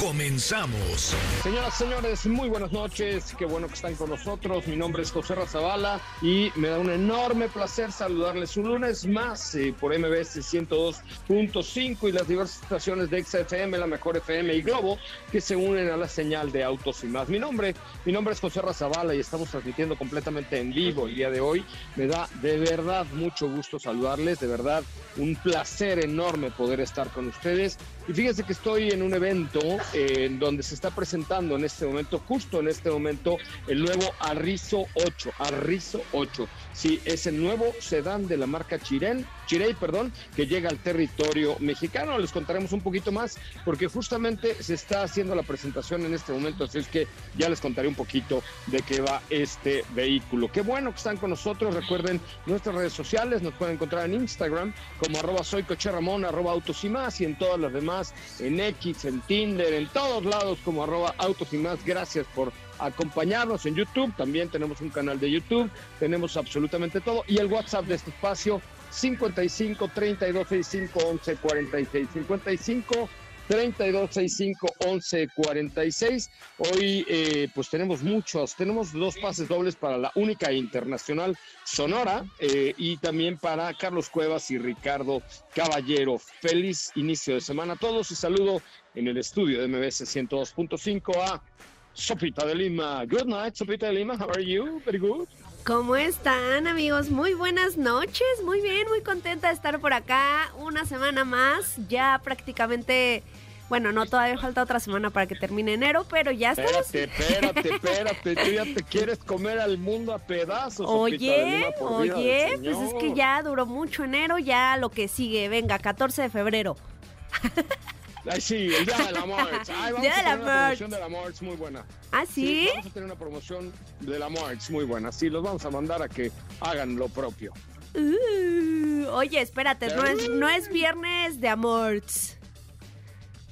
Comenzamos. Señoras, señores, muy buenas noches. Qué bueno que están con nosotros. Mi nombre es José Razabala y me da un enorme placer saludarles un lunes más eh, por MBS 102.5 y las diversas estaciones de XFM, la mejor FM y Globo que se unen a la señal de autos y más. Mi nombre, mi nombre es José Razabala y estamos transmitiendo completamente en vivo el día de hoy. Me da de verdad mucho gusto saludarles, de verdad un placer enorme poder estar con ustedes. Y fíjense que estoy en un evento en donde se está presentando en este momento, justo en este momento, el nuevo Arrizo 8. Arrizo 8. Sí, es el nuevo sedán de la marca Chirén, Chirey, perdón, que llega al territorio mexicano. Les contaremos un poquito más porque justamente se está haciendo la presentación en este momento, así es que ya les contaré un poquito de qué va este vehículo. Qué bueno que están con nosotros. Recuerden nuestras redes sociales, nos pueden encontrar en Instagram como arroba soy arroba autos y más y en todas las demás, en X, en Tinder, en todos lados como arroba autos y más. Gracias por acompañarnos en YouTube. También tenemos un canal de YouTube. Tenemos absolutamente todo. Y el WhatsApp de este espacio, 55 32 65 11 46. 55 32 65 11 46. Hoy eh, pues tenemos muchos, tenemos dos pases dobles para la única internacional Sonora eh, y también para Carlos Cuevas y Ricardo Caballero. Feliz inicio de semana a todos y saludo en el estudio de MBS 102.5 a Sopita de Lima. Good night, Sopita de Lima. How are you? Very good. ¿Cómo están amigos? Muy buenas noches, muy bien, muy contenta de estar por acá una semana más, ya prácticamente, bueno, no, todavía falta otra semana para que termine enero, pero ya estamos... Espérate, espérate, espérate, tú ya te quieres comer al mundo a pedazos. Oye, oye, pues es que ya duró mucho enero, ya lo que sigue, venga, 14 de febrero. Ay, sí, el día de la March. Ay, vamos a tener una promoción de la March muy buena. ¿Ah, sí? Vamos a tener una promoción de la March muy buena. Sí, los vamos a mandar a que hagan lo propio. Uh, oye, espérate, no es, no es viernes de Amorts.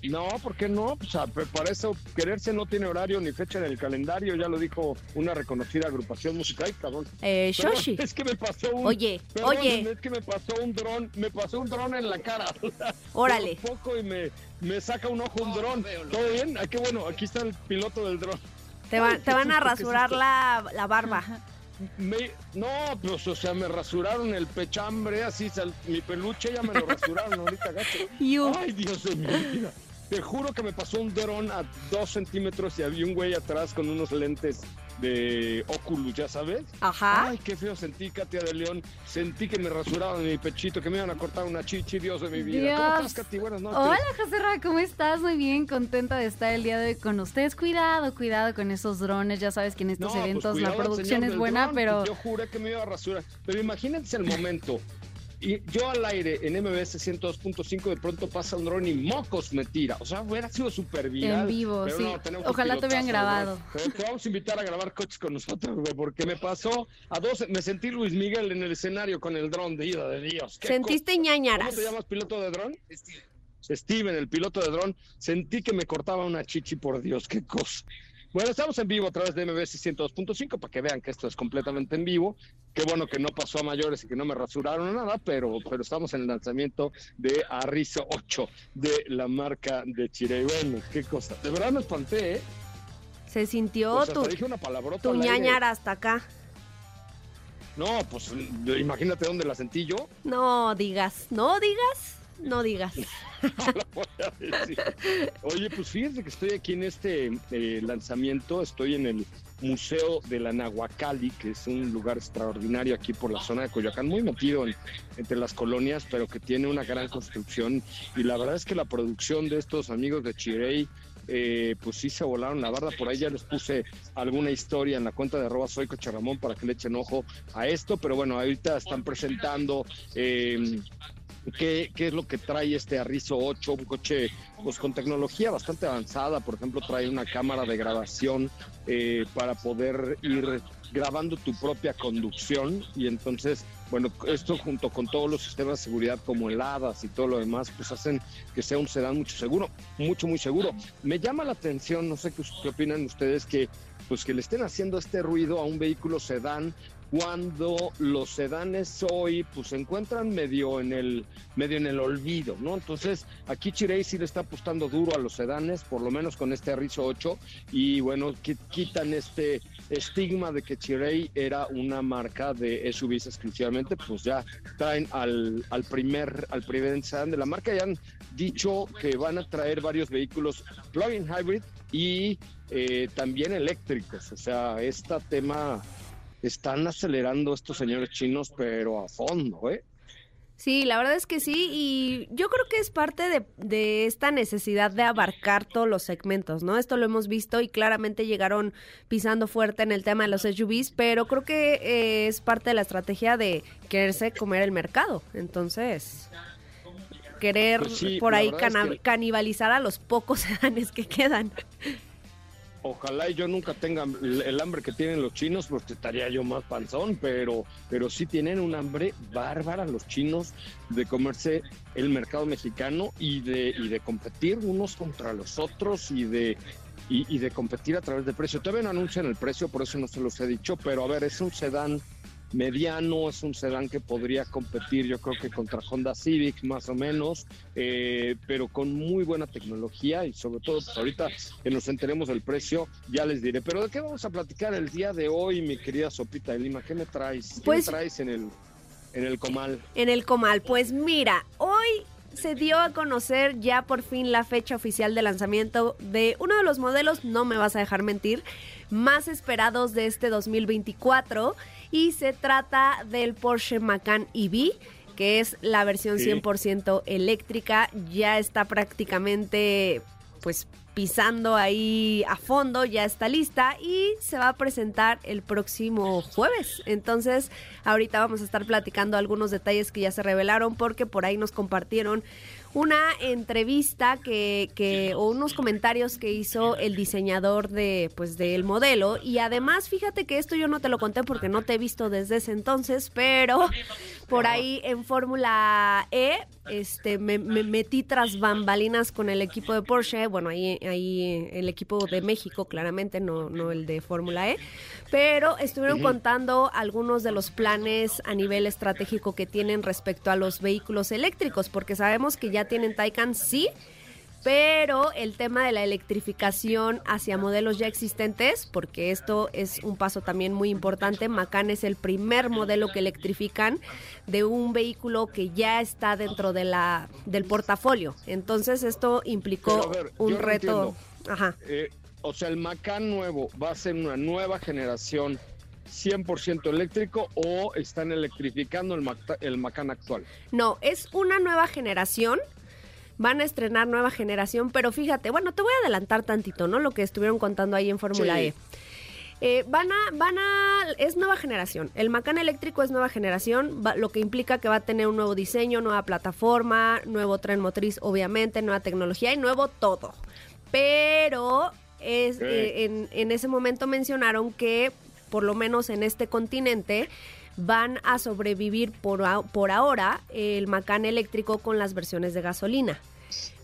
No, ¿por qué no? Pues para eso quererse no tiene horario ni fecha en el calendario, ya lo dijo una reconocida agrupación musical, cabrón. Eh, Shoshi. es que me pasó un Oye, oye. Es que me pasó un dron, me pasó un dron en la cara. Órale. poco y me, me saca un ojo un dron. ¿Todo bien? Ah, qué bueno, aquí está el piloto del dron. Te, te van a rasurar la, la barba. no, pues, o sea, me rasuraron el pechambre, así, mi peluche ya me lo rasuraron ahorita, gacho. Ay, Dios de mi vida. Te juro que me pasó un dron a dos centímetros y había un güey atrás con unos lentes de Oculus, ya sabes. Ajá. Ay, qué feo sentí, Katia de León. Sentí que me rasuraban mi pechito, que me iban a cortar una chichi, Dios de mi vida. ¿Cómo estás, Katy? Buenas noches. Hola, José Ra, ¿cómo estás? Muy bien, contenta de estar el día de hoy con ustedes. Cuidado, cuidado con esos drones. Ya sabes que en estos pues eventos la producción es buena, pero. Yo juré que me iba a rasurar. Pero imagínense el momento. Y yo al aire en MBS 102.5 de pronto pasa un dron y mocos me tira. O sea, hubiera sido súper viral. En vivo, sí. Ojalá te hubieran grabado. te vamos a invitar a grabar coches con nosotros, güey, porque me pasó a dos, me sentí Luis Miguel en el escenario con el dron de ida de Dios. ¿Sentiste ñañaras? ¿Cómo te llamas piloto de dron? Steven, el piloto de dron. Sentí que me cortaba una chichi, por Dios, qué cosa. Bueno, estamos en vivo a través de MBS 102.5 para que vean que esto es completamente en vivo. Qué bueno que no pasó a mayores y que no me rasuraron nada, pero, pero estamos en el lanzamiento de Arrizo 8 de la marca de Chile. Bueno, qué cosa. De verdad me espanté, ¿eh? Se sintió tu, dije una tu ñañara hasta acá. No, pues imagínate dónde la sentí yo. No digas, no digas no digas. Oye, pues fíjense que estoy aquí en este eh, lanzamiento, estoy en el Museo de la Nahuacali, que es un lugar extraordinario aquí por la zona de Coyoacán, muy metido entre las colonias, pero que tiene una gran construcción. Y la verdad es que la producción de estos amigos de Chirey, eh, pues sí se volaron la barda. Por ahí ya les puse alguna historia en la cuenta de arroba soy para que le echen ojo a esto. Pero bueno, ahorita están presentando eh, qué, es lo que trae este Arrizo 8, un coche pues con tecnología bastante avanzada, por ejemplo trae una cámara de grabación eh, para poder ir grabando tu propia conducción y entonces, bueno, esto junto con todos los sistemas de seguridad como el y todo lo demás, pues hacen que sea un sedán mucho seguro, mucho, muy seguro. Me llama la atención, no sé qué, qué opinan ustedes, que pues que le estén haciendo este ruido a un vehículo sedán cuando los sedanes hoy pues se encuentran medio en el medio en el olvido, ¿no? Entonces, aquí Chirey sí le está apostando duro a los sedanes, por lo menos con este Arrizo 8 y bueno, quitan este estigma de que Chirey era una marca de SUVs exclusivamente, pues ya traen al, al primer al primer sedán de la marca y han dicho que van a traer varios vehículos plug-in hybrid y eh, también eléctricos, o sea, este tema están acelerando estos señores chinos, pero a fondo, ¿eh? Sí, la verdad es que sí, y yo creo que es parte de, de, esta necesidad de abarcar todos los segmentos, ¿no? Esto lo hemos visto y claramente llegaron pisando fuerte en el tema de los SUVs, pero creo que eh, es parte de la estrategia de quererse comer el mercado. Entonces, querer pues sí, por ahí cana es que... canibalizar a los pocos sedanes que quedan. Ojalá yo nunca tenga el hambre que tienen los chinos, porque estaría yo más panzón, pero, pero sí tienen un hambre bárbara los chinos de comerse el mercado mexicano y de, y de competir unos contra los otros y de, y, y de competir a través de precio. Todavía no anuncian el precio, por eso no se los he dicho, pero a ver, es un sedán mediano, es un sedán que podría competir yo creo que contra Honda Civic más o menos, eh, pero con muy buena tecnología y sobre todo pues ahorita que nos enteremos del precio ya les diré. Pero ¿de qué vamos a platicar el día de hoy, mi querida Sopita de Lima? ¿Qué me traes? ¿Qué pues, me traes en el, en el comal? En el comal, pues mira, hoy se dio a conocer ya por fin la fecha oficial de lanzamiento de uno de los modelos, no me vas a dejar mentir, más esperados de este 2024 y se trata del Porsche Macan EV que es la versión sí. 100% eléctrica, ya está prácticamente pues pisando ahí a fondo, ya está lista y se va a presentar el próximo jueves. Entonces, ahorita vamos a estar platicando algunos detalles que ya se revelaron porque por ahí nos compartieron una entrevista que, que, o unos comentarios que hizo el diseñador de pues del modelo. Y además fíjate que esto yo no te lo conté porque no te he visto desde ese entonces pero por ahí en Fórmula E este me, me, metí tras bambalinas con el equipo de Porsche bueno ahí ahí el equipo de México claramente no no el de Fórmula E pero estuvieron uh -huh. contando algunos de los planes a nivel estratégico que tienen respecto a los vehículos eléctricos porque sabemos que ya tienen Taycan, sí, pero el tema de la electrificación hacia modelos ya existentes, porque esto es un paso también muy importante, Macan es el primer modelo que electrifican de un vehículo que ya está dentro de la del portafolio. Entonces esto implicó ver, un reto. No Ajá. Eh, o sea, el Macan nuevo va a ser una nueva generación 100% eléctrico o están electrificando el, Mac el Macan actual? No, es una nueva generación. Van a estrenar nueva generación, pero fíjate, bueno, te voy a adelantar tantito, ¿no? Lo que estuvieron contando ahí en Fórmula sí. E. Eh, van a, van a, es nueva generación. El Macan eléctrico es nueva generación, va, lo que implica que va a tener un nuevo diseño, nueva plataforma, nuevo tren motriz, obviamente, nueva tecnología y nuevo todo. Pero es, eh, en, en ese momento mencionaron que por lo menos en este continente, van a sobrevivir por, por ahora el Macan eléctrico con las versiones de gasolina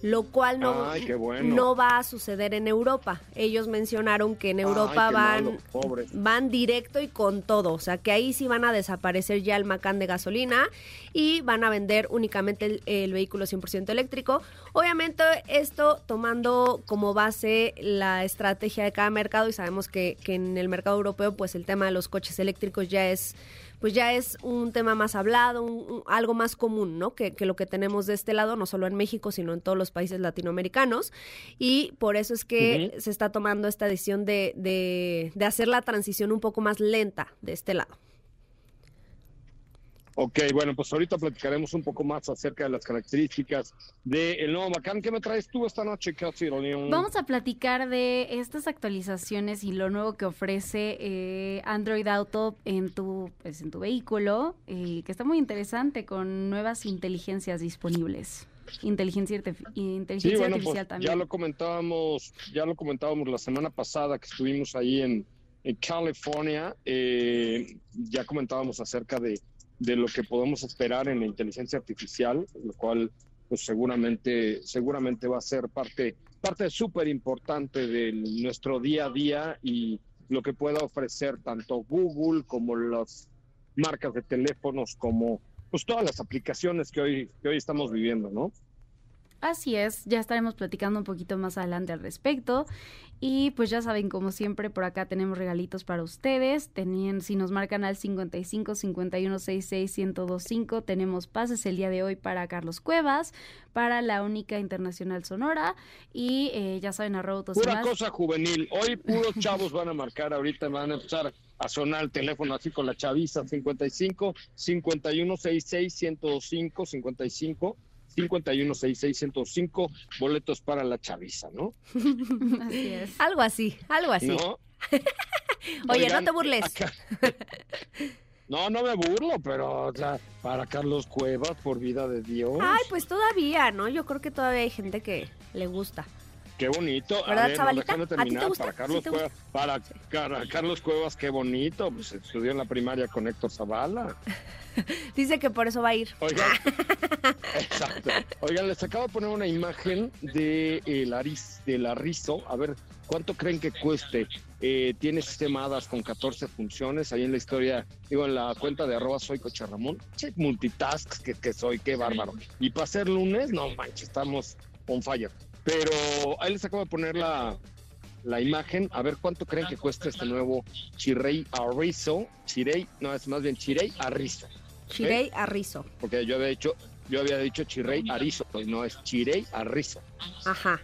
lo cual no, Ay, bueno. no va a suceder en Europa. Ellos mencionaron que en Europa Ay, van, malo, van directo y con todo, o sea que ahí sí van a desaparecer ya el Macan de gasolina y van a vender únicamente el, el vehículo 100% eléctrico. Obviamente esto tomando como base la estrategia de cada mercado y sabemos que, que en el mercado europeo pues el tema de los coches eléctricos ya es pues ya es un tema más hablado, un, un, algo más común, ¿no? Que, que, lo que tenemos de este lado, no solo en México, sino en todos los países latinoamericanos. Y por eso es que uh -huh. se está tomando esta decisión de, de, de hacer la transición un poco más lenta de este lado. Ok, bueno, pues ahorita platicaremos un poco más acerca de las características del nuevo Macan. ¿Qué me traes tú esta noche, Kelsey? Vamos a platicar de estas actualizaciones y lo nuevo que ofrece eh, Android Auto en tu, pues, en tu vehículo, eh, que está muy interesante con nuevas inteligencias disponibles. Inteligencia, inteligencia pues, artificial también. Ya lo comentábamos, ya lo comentábamos la semana pasada que estuvimos ahí en, en California. Eh, ya comentábamos acerca de de lo que podemos esperar en la inteligencia artificial, lo cual pues seguramente, seguramente va a ser parte, parte súper importante de nuestro día a día y lo que pueda ofrecer tanto Google como las marcas de teléfonos, como pues todas las aplicaciones que hoy, que hoy estamos viviendo, ¿no? Así es, ya estaremos platicando un poquito más adelante al respecto. Y pues ya saben, como siempre, por acá tenemos regalitos para ustedes. Tenían, si nos marcan al 55 51 66 1025, tenemos pases el día de hoy para Carlos Cuevas, para la única internacional sonora. Y eh, ya saben, arroba Pura cosa juvenil. Hoy puros chavos van a marcar, ahorita van a empezar a sonar el teléfono así con la chaviza 55 51 66 1025 55 5166105 boletos para la chaviza, ¿no? Así es. Algo así, algo así. ¿No? Oye, no te burles. No, no me burlo, pero o sea, para Carlos Cuevas, por vida de Dios. Ay, pues todavía, ¿no? Yo creo que todavía hay gente que le gusta. Qué bonito. ¿Verdad, a ver, terminar. Para Carlos, Cuevas, para, Carlos Cuevas, qué bonito. Pues estudió en la primaria con Héctor Zavala. Dice que por eso va a ir. Oigan, exacto. Oigan, les acabo de poner una imagen de el Aris, del Arrizo. A ver, ¿cuánto creen que cueste? Eh, tiene sistemadas con 14 funciones. Ahí en la historia, digo, en la cuenta de arroba soy Coche Ramón. Che, multitasks que, que soy, qué bárbaro. Y para ser lunes, no manches, estamos on fire. Pero ahí les acabo de poner la, la imagen. A ver cuánto creen que cuesta este nuevo Chirey Arrizo. Chirey, no, es más bien Chirey Arrizo. Chirey Arrizo. Porque yo había dicho, yo había dicho Chirey Arrizo, pues no es Chirey Arrizo. Ajá.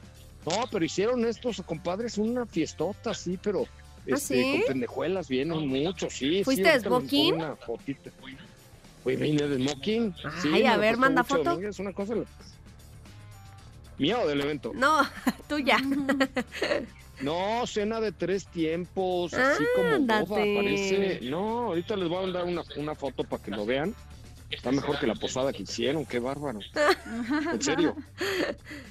No, pero hicieron estos compadres una fiestota, sí, pero ¿Ah, este, con pendejuelas vienen muchos, sí. ¿Fuiste de smoking? Una fotita. Pues vine de smoking. Ay, a ver, manda foto. Es una cosa ¿Mía o del evento? No, tuya. No, cena de tres tiempos, así como boda, parece. No, ahorita les voy a mandar una, una foto para que lo vean. Está mejor que la posada que hicieron, qué bárbaro. En serio.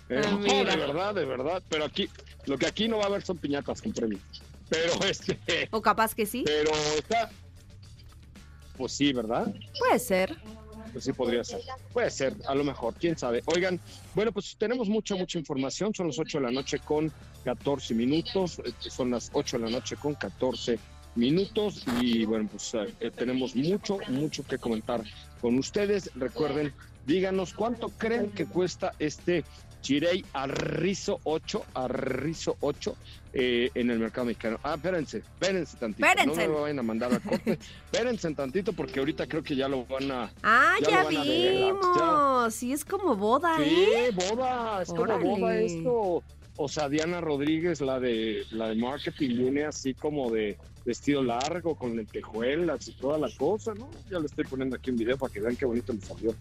Eh, de verdad, de verdad. Pero aquí, lo que aquí no va a haber son piñatas con premios. Pero este. O capaz que sí. Pero está. Pues sí, ¿verdad? Puede ser. Pues sí, podría ser. Puede ser, a lo mejor, quién sabe. Oigan, bueno, pues tenemos mucha, mucha información. Son las 8 de la noche con 14 minutos. Eh, son las 8 de la noche con 14 minutos. Y bueno, pues eh, tenemos mucho, mucho que comentar con ustedes. Recuerden, díganos cuánto creen que cuesta este Chirey Arrizo 8, Arrizo 8 eh, en el mercado mexicano. Ah, espérense, espérense tantito. Espérense. No me vayan a mandar a corte. espérense tantito porque ahorita creo que ya lo van a. Ah, ya, vimos. Sí, es como boda, ¿eh? Sí, boda. Es como boda esto. O sea, Diana Rodríguez, la de la de marketing, viene así como de vestido largo, con lentejuelas y toda la cosa, ¿no? Ya le estoy poniendo aquí un video para que vean qué bonito me salió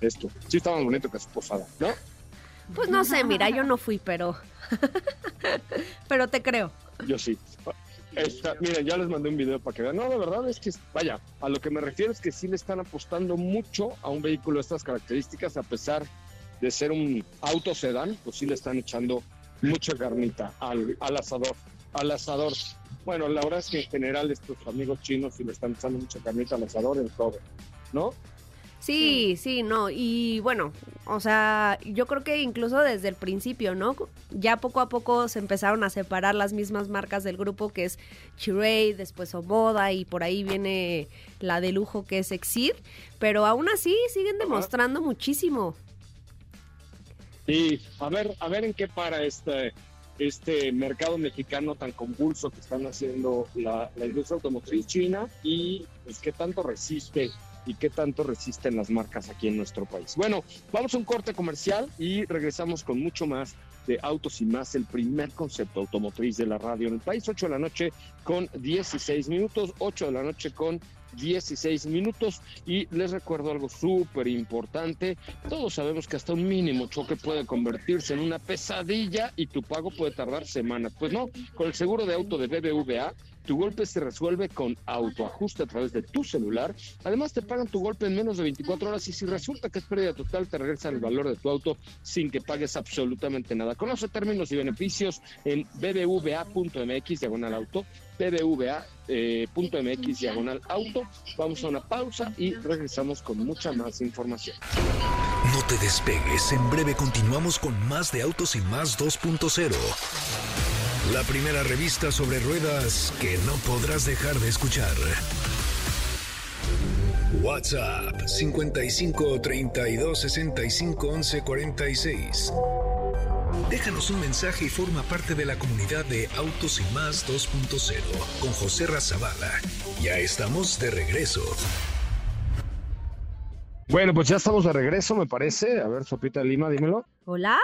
esto. Sí, más bonito que su posada, ¿no? Pues no sé, mira, yo no fui, pero. pero te creo. Yo sí. miren, ya les mandé un video para que vean. No, la verdad es que, vaya, a lo que me refiero es que sí le están apostando mucho a un vehículo de estas características, a pesar de ser un auto sedán, pues sí le están echando mucha carnita al, al asador. Al asador. Bueno, la verdad es que en general estos amigos chinos sí le están echando mucha carnita al asador en todo, ¿no? Sí, sí, no. Y bueno, o sea, yo creo que incluso desde el principio, ¿no? Ya poco a poco se empezaron a separar las mismas marcas del grupo, que es Chirey, después Omoda, y por ahí viene la de lujo que es Exir. Pero aún así siguen demostrando muchísimo. Sí, a ver, a ver en qué para este, este mercado mexicano tan convulso que están haciendo la, la industria automotriz china y pues qué tanto resiste y qué tanto resisten las marcas aquí en nuestro país. Bueno, vamos a un corte comercial y regresamos con mucho más de Autos y más, el primer concepto automotriz de la radio en el país, 8 de la noche con 16 minutos, 8 de la noche con 16 minutos. Y les recuerdo algo súper importante. Todos sabemos que hasta un mínimo choque puede convertirse en una pesadilla y tu pago puede tardar semanas. Pues no, con el seguro de auto de BBVA tu golpe se resuelve con autoajuste a través de tu celular. Además, te pagan tu golpe en menos de 24 horas y si resulta que es pérdida total, te regresan el valor de tu auto sin que pagues absolutamente nada. Conoce términos y beneficios en bbva.mx diagonal auto bbva.mx eh, diagonal auto. Vamos a una pausa y regresamos con mucha más información. No te despegues, en breve continuamos con más de Autos y más 2.0. La primera revista sobre ruedas que no podrás dejar de escuchar. WhatsApp 55 32 65 11 46. Déjanos un mensaje y forma parte de la comunidad de Autos y Más 2.0 con José Razabala. Ya estamos de regreso. Bueno, pues ya estamos de regreso, me parece. A ver, Sopita Lima, dímelo. Hola.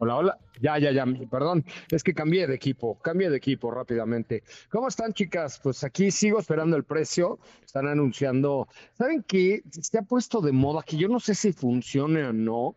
Hola, hola. Ya, ya, ya. Perdón, es que cambié de equipo, cambié de equipo rápidamente. ¿Cómo están, chicas? Pues aquí sigo esperando el precio. Están anunciando. ¿Saben qué? Se ha puesto de moda que yo no sé si funcione o no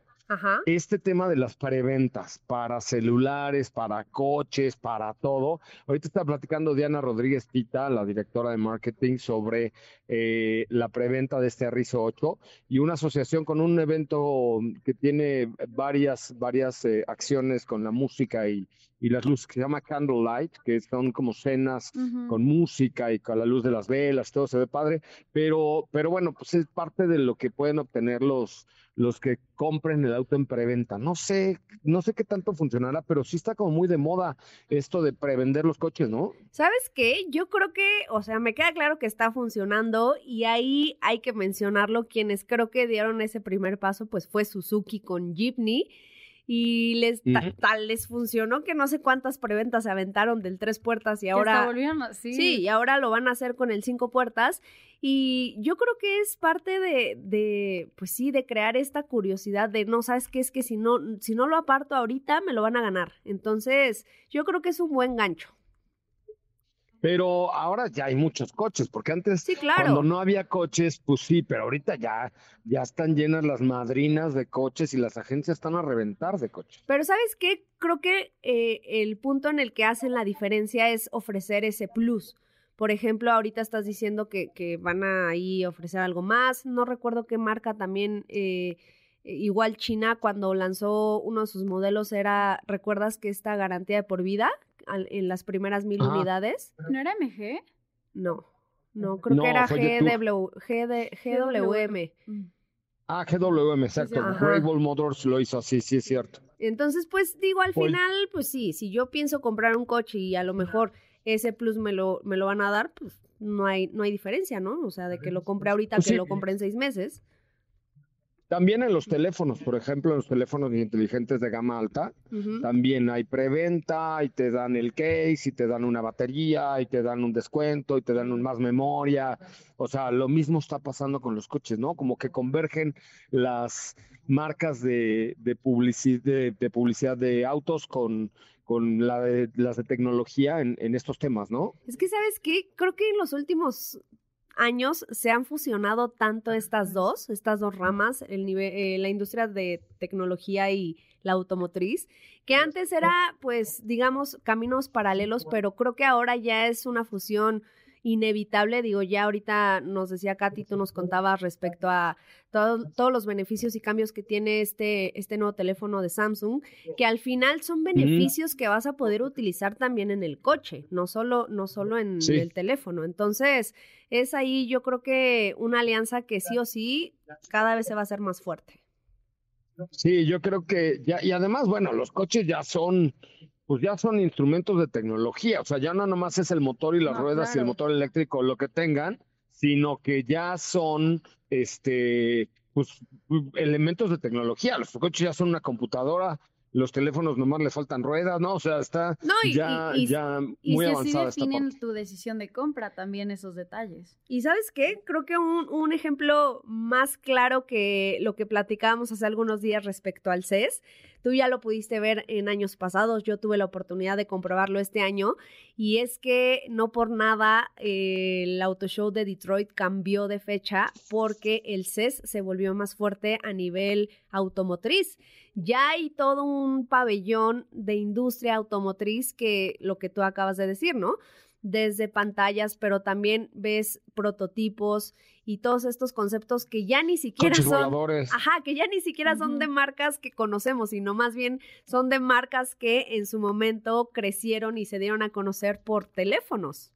este tema de las preventas para celulares, para coches, para todo. Ahorita está platicando Diana Rodríguez Pita, la directora de marketing, sobre eh, la preventa de este Arrizo 8 y una asociación con un evento que tiene varias, varias eh, acciones con la música y, y las luces que se llama Candlelight, que son como cenas con música y con la luz de las velas, todo se ve padre, pero, pero bueno, pues es parte de lo que pueden obtener los, los que compren el auto en preventa. No sé, no sé qué tanto funcionará, pero sí está como muy de moda esto de prevender los coches, ¿no? ¿Sabes qué? Yo creo que, o sea, me queda claro que está funcionando y ahí hay que mencionarlo. Quienes creo que dieron ese primer paso, pues fue Suzuki con Jeepney y les tal les funcionó que no sé cuántas preventas se aventaron del tres puertas y ahora sí. sí y ahora lo van a hacer con el cinco puertas. Y yo creo que es parte de, de pues sí de crear esta curiosidad de no sabes qué es que si no si no lo aparto ahorita me lo van a ganar entonces yo creo que es un buen gancho pero ahora ya hay muchos coches, porque antes sí, claro. cuando no había coches, pues sí, pero ahorita ya, ya están llenas las madrinas de coches y las agencias están a reventar de coches. Pero ¿sabes qué? Creo que eh, el punto en el que hacen la diferencia es ofrecer ese plus. Por ejemplo, ahorita estás diciendo que, que van a ahí ofrecer algo más. No recuerdo qué marca también. Eh, igual China cuando lanzó uno de sus modelos era, ¿recuerdas que esta garantía de por vida? En las primeras mil unidades. ¿No era MG? No, no, creo que era GW, GWM. Mm. Ah, GWM, exacto. Great Wall Motors lo hizo así, sí es cierto. Entonces, pues digo, al final, pues sí, si yo pienso comprar un coche y a lo mejor ese plus me lo, me lo van a dar, pues no hay, no hay diferencia, ¿no? O sea, de que lo compre ahorita pues que lo compre en seis meses. También en los teléfonos, por ejemplo, en los teléfonos inteligentes de gama alta, también hay preventa y te dan el case y te dan una batería y te dan un descuento y te dan un más memoria. O sea, lo mismo está pasando con los coches, ¿no? Como que convergen las marcas de, de, de, publicidad de autos con, con la de, las de tecnología en, en estos temas, ¿no? Es que, ¿sabes qué? Creo que en los últimos años se han fusionado tanto estas dos, estas dos ramas, el nivel, eh, la industria de tecnología y la automotriz, que antes era, pues, digamos, caminos paralelos, pero creo que ahora ya es una fusión inevitable. Digo, ya ahorita nos decía Katy, tú nos contabas respecto a todos los beneficios y cambios que tiene este, este nuevo teléfono de Samsung, que al final son beneficios que vas a poder utilizar también en el coche, no solo, no solo en el teléfono. Entonces, es ahí yo creo que una alianza que sí o sí cada vez se va a hacer más fuerte. Sí, yo creo que ya, y además, bueno, los coches ya son pues ya son instrumentos de tecnología, o sea, ya no nomás es el motor y las ruedas y el motor eléctrico lo que tengan, sino que ya son, este, pues, elementos de tecnología. Los coches ya son una computadora, los teléfonos nomás le faltan ruedas, ¿no? O sea, está ya, ya muy avanzada esta parte. tu decisión de compra también esos detalles. Y ¿sabes qué? Creo que un, un ejemplo más claro que lo que platicábamos hace algunos días respecto al CES Tú ya lo pudiste ver en años pasados, yo tuve la oportunidad de comprobarlo este año y es que no por nada eh, el Auto Show de Detroit cambió de fecha porque el CES se volvió más fuerte a nivel automotriz. Ya hay todo un pabellón de industria automotriz que lo que tú acabas de decir, ¿no? Desde pantallas, pero también ves prototipos y todos estos conceptos que ya ni siquiera son, ajá, que ya ni siquiera son de marcas que conocemos, sino más bien son de marcas que en su momento crecieron y se dieron a conocer por teléfonos.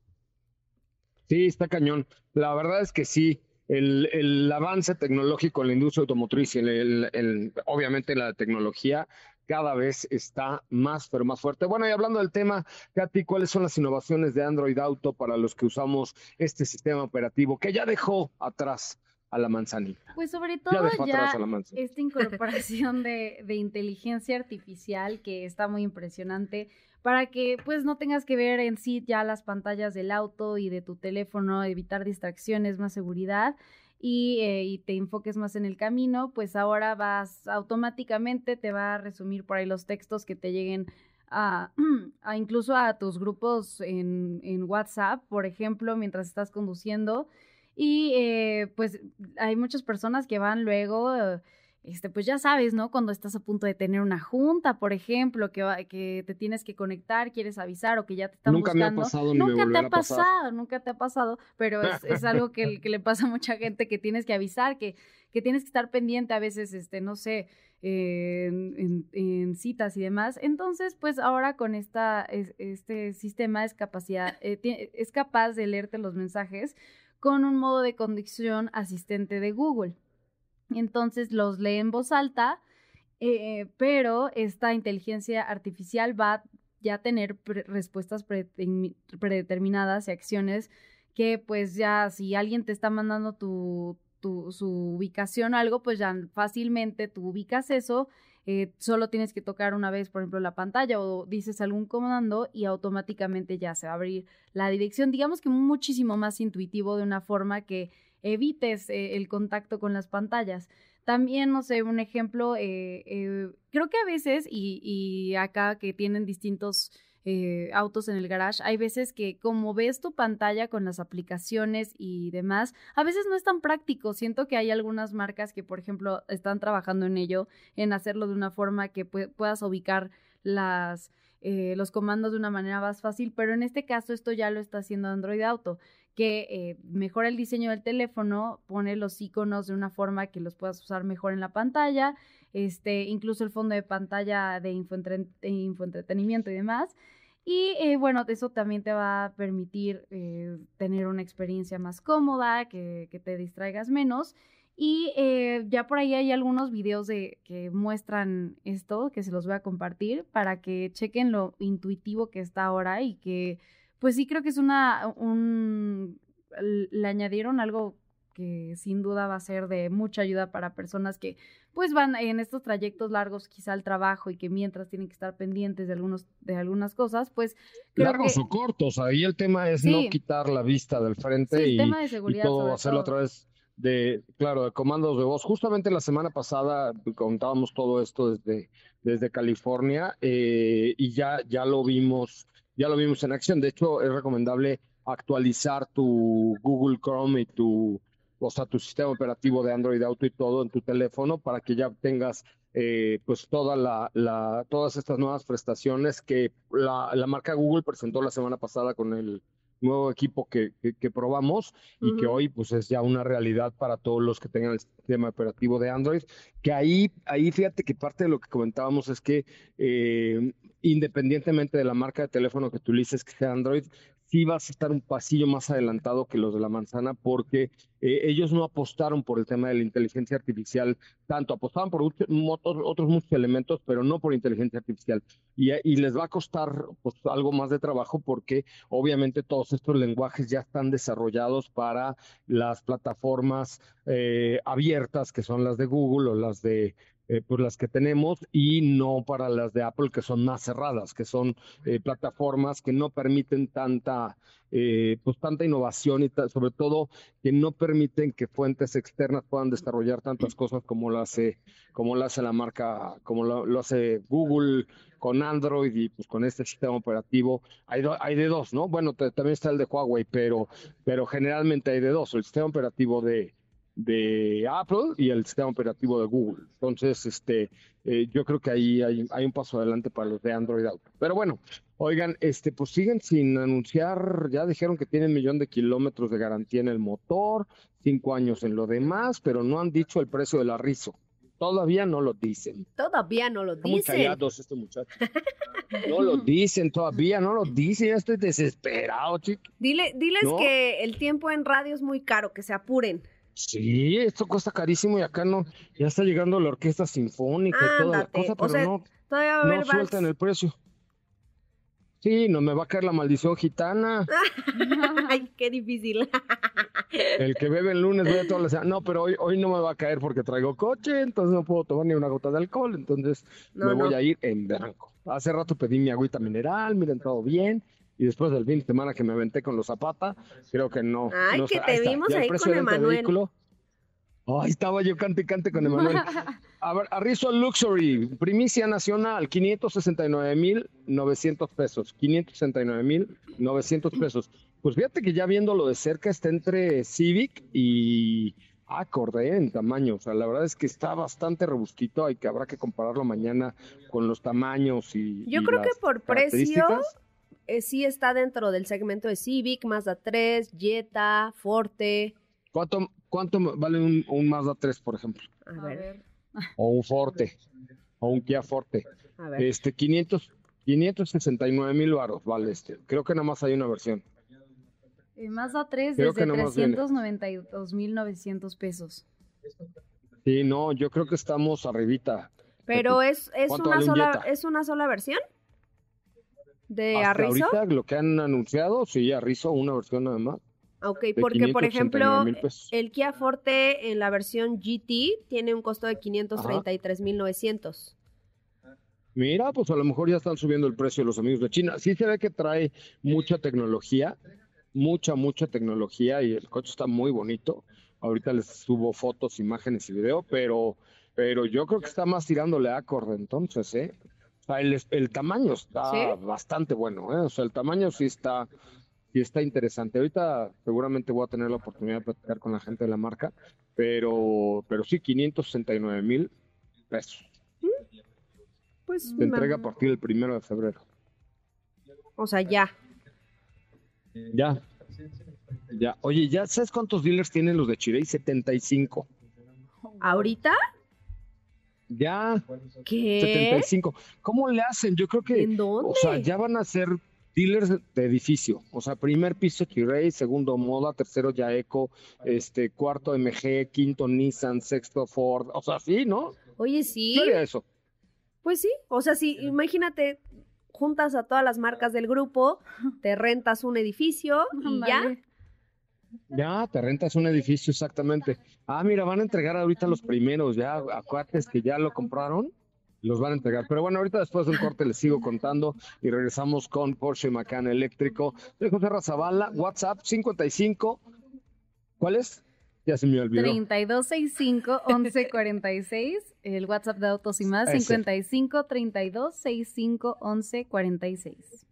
Sí, está cañón. La verdad es que sí. El, avance tecnológico en la industria automotriz y el, obviamente la tecnología cada vez está más, pero más fuerte. Bueno, y hablando del tema, Katy, ¿cuáles son las innovaciones de Android Auto para los que usamos este sistema operativo que ya dejó atrás a la manzanita? Pues sobre todo ya, esta incorporación de, de inteligencia artificial que está muy impresionante para que pues no tengas que ver en sí ya las pantallas del auto y de tu teléfono, evitar distracciones, más seguridad eh, y, te enfoques más en el camino, pues ahora vas automáticamente, te va a resumir por ahí los textos que te lleguen a, incluso a tus grupos en, en, WhatsApp, por ejemplo, mientras estás conduciendo. Y eh, pues hay muchas personas que van luego este, pues ya sabes, ¿no? Cuando estás a punto de tener una junta, por ejemplo, que, que te tienes que conectar, quieres avisar o que ya te están nunca buscando. Me ha pasado, ni nunca te ha pasado, nunca te ha pasado, pero es, algo que, que, le pasa a mucha gente que tienes que avisar, que, que tienes que estar pendiente a veces, este, no sé, en, en, citas y demás. Entonces, pues ahora con esta, este sistema es, capacidad, eh, es capaz de leerte los mensajes con un modo de conducción asistente de Google. Entonces los lee en voz alta, eh, pero esta inteligencia artificial va ya a tener respuestas predeterminadas y acciones que pues ya si alguien te está mandando tu, tu, su ubicación o algo, pues ya fácilmente tú ubicas eso, eh, solo tienes que tocar una vez, por ejemplo, la pantalla o dices algún comando y automáticamente ya se va a abrir la dirección, digamos que muchísimo más intuitivo de una forma que evites eh, el contacto con las pantallas. También, no sé, un ejemplo, eh, eh, creo que a veces, y, acá que tienen distintos autos en el garage, hay veces que como ves tu pantalla con las aplicaciones y demás, a veces no es tan práctico. Siento que hay algunas marcas que, por ejemplo, están trabajando en ello, en hacerlo de una forma que puedas ubicar los comandos de una manera más fácil, pero en este caso esto ya lo está haciendo Android Auto que eh, mejora el diseño del teléfono, pone los iconos de una forma que los puedas usar mejor en la pantalla, este, incluso el fondo de pantalla de, infoentretenimiento y demás. Y eh, bueno, eso también te va a permitir eh, tener una experiencia más cómoda, que, te distraigas menos. Y ya por ahí hay algunos videos de, que muestran esto, que se los voy a compartir para que chequen lo intuitivo que está ahora y que pues sí creo que es una, un, le añadieron algo que sin duda va a ser de mucha ayuda para personas que pues van en estos trayectos largos quizá al trabajo y que mientras tienen que estar pendientes de algunos de algunas cosas, pues largos o cortos, ahí el tema es no quitar la vista del frente y, todo hacerlo a través de claro, de comandos de voz. Justamente la semana pasada contábamos todo esto desde desde California eh, y ya ya lo vimos ya lo vimos en acción. De hecho, es recomendable actualizar tu Google Chrome y tu, o sea, tu sistema operativo de Android Auto y todo en tu teléfono para que ya tengas eh, pues toda la, la, todas estas nuevas prestaciones que la, la, marca Google presentó la semana pasada con el nuevo equipo que, que, probamos y que hoy pues es ya una realidad para todos los que tengan el sistema operativo de Android, que ahí, ahí fíjate que parte de lo que comentábamos es que eh, independientemente de la marca de teléfono que utilices, que sea Android, sí vas a estar un pasillo más adelantado que los de la manzana porque eh, ellos no apostaron por el tema de la inteligencia artificial tanto, apostaban por otros, muchos elementos, pero no por inteligencia artificial. Y, les va a costar pues, algo más de trabajo porque obviamente todos estos lenguajes ya están desarrollados para las plataformas eh, abiertas, que son las de Google o las de eh, pues las que tenemos y no para las de Apple que son más cerradas, que son eh, plataformas que no permiten tanta, eh, pues tanta innovación y sobre todo que no permiten que fuentes externas puedan desarrollar tantas cosas como lo hace, como lo hace la marca, como lo, hace Google con Android y pues con este sistema operativo. Hay, hay de dos, ¿no? Bueno, también está el de Huawei, pero, pero generalmente hay de dos. El sistema operativo de, de Apple y el sistema operativo de Google. Entonces, este, eh, yo creo que ahí hay, hay, un paso adelante para los de Android Auto. Pero bueno, oigan, este, pues siguen sin anunciar, ya dijeron que tienen un millón de kilómetros de garantía en el motor, cinco años en lo demás, pero no han dicho el precio del arrizo. Todavía no lo dicen. Todavía no lo dicen. Muy callados este muchacho. No lo dicen todavía, no lo dicen. Ya estoy desesperado, chico. Dile, diles que el tiempo en radio es muy caro, que se apuren. Sí, esto cuesta carísimo y acá no, ya está llegando la orquesta sinfónica y toda la cosa, pero no, no sueltan el precio. Sí, no me va a caer la maldición gitana. Ay, qué difícil. el que bebe el lunes bebe toda la semana. No, pero hoy, hoy no me va a caer porque traigo coche, entonces no puedo tomar ni una gota de alcohol, entonces me voy a ir en blanco. Hace rato pedí mi agüita mineral, miren, todo bien y después del fin de semana que me aventé con los Zapata, creo que no. Ay, que te vimos ahí con Emanuel. Ay, estaba yo cante cante con Emanuel. A ver, Arrizo Luxury, primicia nacional, 569,900 pesos. 569,900 pesos. Pues fíjate que ya viéndolo de cerca está entre Civic y Accord ¿eh? en tamaño. O sea, la verdad es que está bastante robustito. Hay que habrá que compararlo mañana con los tamaños y. Yo creo que por precio eh, sí está dentro del segmento de Civic, Mazda 3, Jetta, Forte. ¿Cuánto, cuánto vale un, Mazda 3, por ejemplo? A ver. O un Forte, o un Kia Forte. A ver. Este, 500, 569 mil baros vale este. Creo que nada más hay una versión. El Mazda 3 desde 392 mil 900 pesos. Sí, no, yo creo que estamos arribita. Pero es, es una sola, ¿es una sola versión? De Hasta Ahorita lo que han anunciado, sí, Arrizo, una versión nada más. Ok, porque por ejemplo, el Kia Forte en la versión GT tiene un costo de 533.900. Mira, pues a lo mejor ya están subiendo el precio de los amigos de China. Sí se ve que trae mucha tecnología, mucha, mucha tecnología y el coche está muy bonito. Ahorita les subo fotos, imágenes y video, pero, pero yo creo que está más tirándole a acorde entonces, ¿eh? El, tamaño está bastante bueno, ¿eh? O sea, el tamaño sí está, sí está interesante. Ahorita seguramente voy a tener la oportunidad de platicar con la gente de la marca, pero, pero sí, 569 mil pesos. Pues Se entrega a partir del primero de febrero. O sea, ya. Ya. Ya. Oye, ¿ya sabes cuántos dealers tienen los de Chirey? 75. ¿Ahorita? Ya. ¿Qué? 75. ¿Cómo le hacen? Yo creo que. ¿En dónde? O sea, ya van a ser dealers de edificio. O sea, primer piso T-Ray, segundo Moda, tercero Yaeco, este, cuarto MG, quinto Nissan, sexto Ford. O sea, sí, ¿no? Oye, sí. ¿Qué haría eso? Pues sí. O sea, sí, imagínate, juntas a todas las marcas del grupo, te rentas un edificio y ya. Ya, te rentas un edificio exactamente. Ah, mira, van a entregar ahorita los primeros, ya, a cuates que ya lo compraron, los van a entregar. Pero bueno, ahorita después de un corte les sigo contando y regresamos con Porsche Macan eléctrico de José Razabala, WhatsApp 55. ¿Cuál es? Ya se me olvidó. 3265-1146, el WhatsApp de Autos y más, 55 32 65 11 46.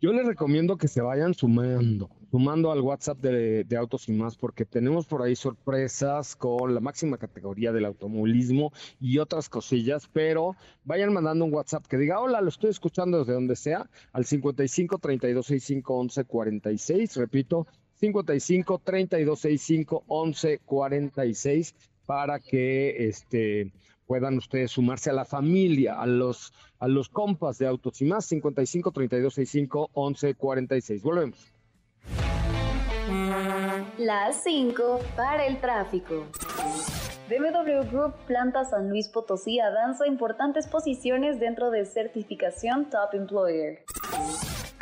Yo les recomiendo que se vayan sumando, sumando al WhatsApp de, Autos y más, porque tenemos por ahí sorpresas con la máxima categoría del automovilismo y otras cosillas, pero vayan mandando un WhatsApp que diga, hola, lo estoy escuchando desde donde sea, al 55 32 65 11 46, repito, 55 32 65 11 46, para que este puedan ustedes sumarse a la familia, a los, a los compas de Autos y más, 55 32 65 11 46. Volvemos. Las 5 para el tráfico. BMW Group Planta San Luis Potosí avanza importantes posiciones dentro de certificación Top Employer.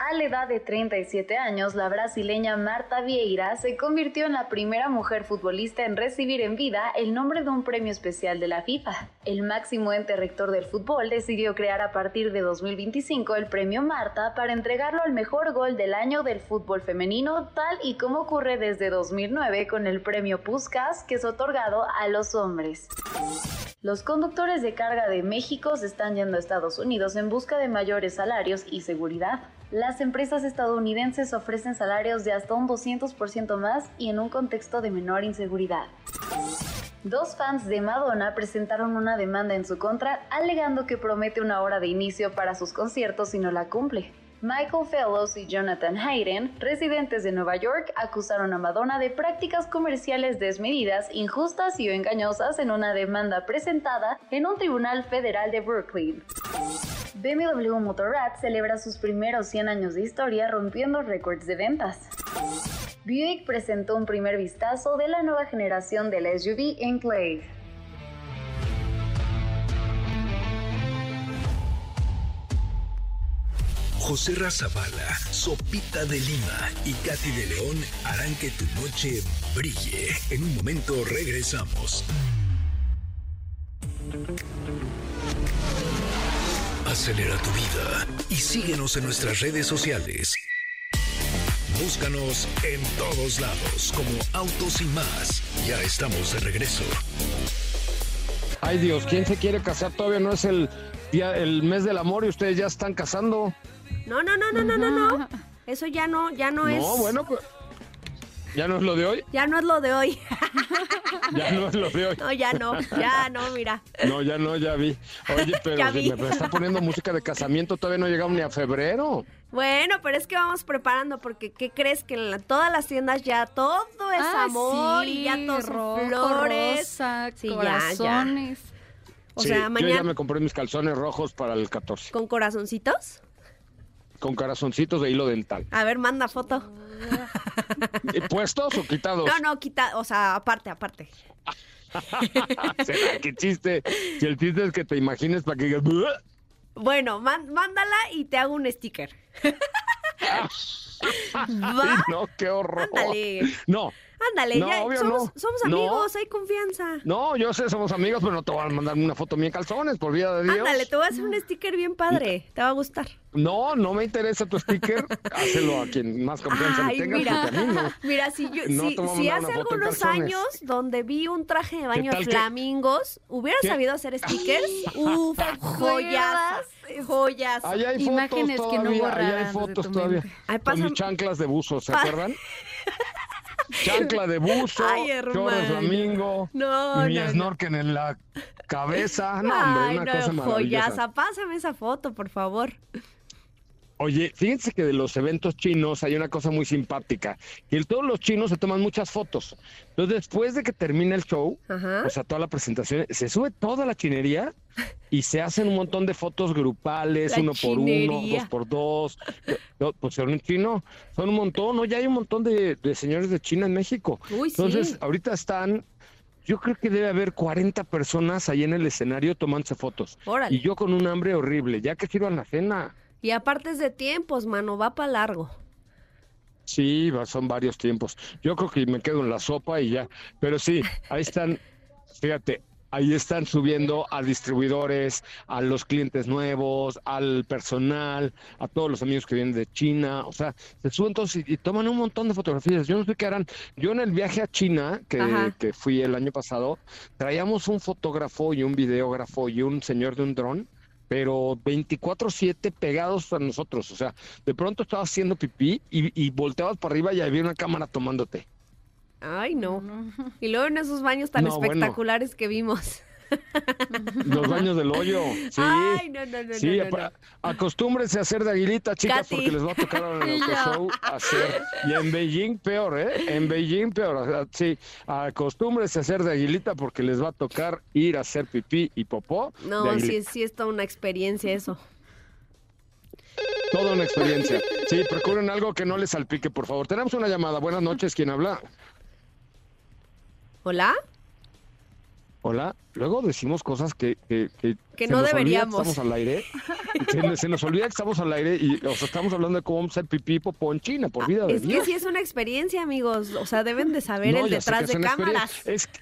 A la edad de 37 años, la brasileña Marta Vieira se convirtió en la primera mujer futbolista en recibir en vida el nombre de un premio especial de la FIFA. El máximo ente rector del fútbol decidió crear a partir de 2025 el premio Marta para entregarlo al mejor gol del año del fútbol femenino, tal y como ocurre desde 2009 con el premio Puskas, que es otorgado a los hombres. Los conductores de carga de México se están yendo a Estados Unidos en busca de mayores salarios y seguridad. Las empresas estadounidenses ofrecen salarios de hasta un 200% más y en un contexto de menor inseguridad. Dos fans de Madonna presentaron una demanda en su contra alegando que promete una hora de inicio para sus conciertos y no la cumple. Michael Fellows y Jonathan Hayden, residentes de Nueva York, acusaron a Madonna de prácticas comerciales desmedidas, injustas y engañosas en una demanda presentada en un tribunal federal de Brooklyn. BMW Motorrad celebra sus primeros 100 años de historia rompiendo récords de ventas. Buick presentó un primer vistazo de la nueva generación del SUV Enclave. José Razabala, Sopita de Lima y Katy de León harán que tu noche brille. En un momento regresamos. Acelera tu vida y síguenos en nuestras redes sociales. Búscanos en todos lados como Autos y más. Ya estamos de regreso. Ay Dios, ¿quién se quiere casar? Todavía no es el día, el mes del amor y ustedes ya están casando. No, no, no, no, no, no, no. Eso ya no, ya no, es. No, bueno, pues. ¿Ya no es lo de hoy? Ya no es lo de hoy. Ya no es lo de hoy. No, ya no, ya no, mira. No, ya no, ya vi. Oye, pero Ya si vi. me está poniendo música de casamiento, todavía no llegamos ni a febrero. Bueno, pero es que vamos preparando porque ¿qué crees que en la- todas las tiendas ya todo es Ah, amor sí, y ya todos son rojo, flores? rosa, Sí, ya, ya. corazones. O Sí, sea, Yo ya mañana me compré mis calzones rojos para el 14. con corazoncitos. Con corazoncitos de hilo dental. A ver, manda foto. ¿Y ¿Puestos o quitados? No, no, quita, o sea, aparte, aparte. ¿Será? ¿Qué chiste? Si el chiste es que te imagines para que digas... Bueno, man- mándala y te hago un sticker. ¿Va? No, qué horror. Ándale. No, Ándale, No, ya obvio somos, no. somos No. amigos, hay confianza. no, yo sé, somos amigos, pero no te voy a mandar una foto mía en calzones, por vida de Dios. Ándale, te voy a hacer un sticker bien padre. Te va a gustar. No, no me interesa tu sticker. Hácelo a quien más confianza Ay, le tengas, mira, a mí mira, si, yo, No si, si hace algunos años donde vi un traje de baño de tal que- flamingos, hubiera ¿Qué? sabido hacer stickers, uf, joyas, joyas. Ahí hay Imágenes fotos que no todavía, ahí hay fotos todavía. Ay, Con mis chanclas de buzo, ¿se acuerdan? Chancla de buzo, chorro flamingo, No, mi no, no. snorkel en la cabeza. No, hombre, Ay, una no, cosa maravillosa. joyaza. Pásame esa foto, por favor. Oye, fíjense que de los eventos chinos hay una cosa muy simpática, que todos los chinos se toman muchas fotos. Entonces, después de que termina el show, Ajá. o sea, toda la presentación, se sube toda la chinería y se hacen un montón de fotos grupales, La uno por uno, dos por dos. No, Pues son un chino, son un montón, ¿no? Ya hay un montón de, de señores de China en México. Uy, sí. Entonces, ahorita están, yo creo que debe haber 40 personas ahí en el escenario tomándose fotos. Órale. Y yo con un hambre horrible, ya que sirvan la cena. Y aparte es de tiempos, mano, va para largo. Sí, son varios tiempos. Yo creo que me quedo en la sopa y ya. Pero sí, ahí están, fíjate, ahí están subiendo a distribuidores, a los clientes nuevos, al personal, a todos los amigos que vienen de China. O sea, se suben todos y, y toman un montón de fotografías. Yo no sé qué harán. Yo en el viaje a China, que, que fui el año pasado, traíamos un fotógrafo y un videógrafo y un señor de un dron pero 24/7 pegados a nosotros. O sea, de pronto estabas haciendo pipí y, y volteabas para arriba y había una cámara tomándote. Ay, no. Y luego en esos baños tan No, bueno. espectaculares que vimos. Los baños del hoyo. Sí. Ay, no, no, no, Sí, no, acostúmbrense a hacer de aguilita, chicas, porque les va a tocar ahora en el show hacer. Y en Beijing peor, ¿eh? En Beijing peor. Sí, acostúmbrense a hacer de aguilita porque les va a tocar ir a hacer pipí y popó. No, sí, sí es toda una experiencia eso. Toda una experiencia. Sí, procuren algo que no les salpique, por favor. Tenemos una llamada. Buenas noches, ¿quién habla? ¿Hola? Hola, luego decimos cosas que, que, que, Que no deberíamos. que estamos al aire. se, se nos olvida que estamos al aire y o sea, estamos hablando de cómo vamos a hacer pipí popó en China, por vida de Ah, Es que sí es una experiencia, amigos. O sea, deben de saber No, el detrás de cámaras. Es que-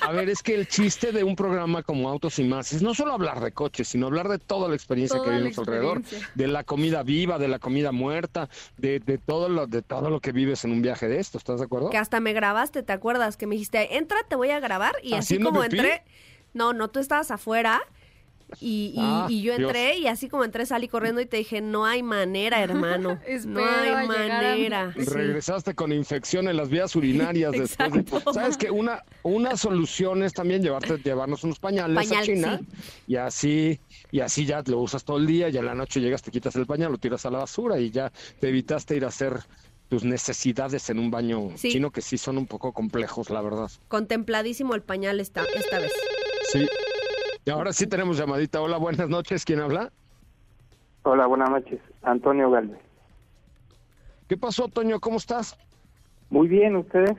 a ver, es que el chiste de un programa como Autos y Más es no solo hablar de coches, sino hablar de toda la experiencia Toda que vivimos alrededor, de la comida viva, de la comida muerta, de, de todo lo de todo lo que vives en un viaje de esto, ¿estás de acuerdo? Que hasta me grabaste, ¿te acuerdas? Que me dijiste, entra, te voy a grabar. Y así ¿Haciendo como pipí? entré. No, no, tú estabas afuera. Y, y- Ah, y yo entré y así como entré salí corriendo y te dije, no hay manera, hermano. no hay a- manera. Sí. Regresaste con infección en las vías urinarias después de... ¿Sabes que Una, una solución es también llevarte, llevarnos unos pañales Pañal, a China sí. y así y así ya lo usas todo el día y a la noche llegas, te quitas el pañal, lo tiras a la basura y ya te evitaste ir a hacer tus necesidades en un baño Sí. chino que sí son un poco complejos, la verdad. Contempladísimo el pañal esta, esta vez. Sí. Y ahora sí tenemos llamadita. Hola, buenas noches. ¿Quién habla? Hola, buenas noches. Antonio Galvez. ¿Qué pasó, Toño? ¿Cómo estás? Muy bien, ¿ustedes?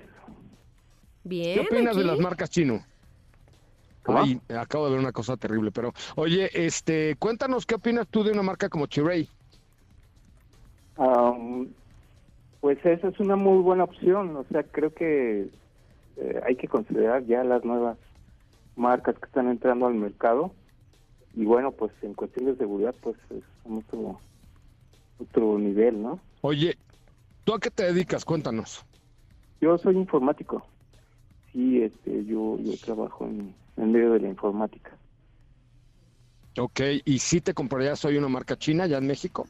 Bien. ¿Qué opinas de las marcas chino? ¿Cómo? Ay, acabo de ver una cosa terrible, pero oye, este, cuéntanos qué opinas tú de una marca como Chiray. Am, pues esa es una muy buena opción. O sea, creo que eh, hay que considerar ya las nuevas marcas que están entrando al mercado. Y bueno, pues en cuestión de seguridad, pues es otro, otro nivel, ¿no? Oye, ¿tú a qué te dedicas? Cuéntanos. Yo soy informático. Sí, este, yo, yo trabajo en, en medio de la informática. Ok, ¿y si te comprarías hoy una marca china ya en México?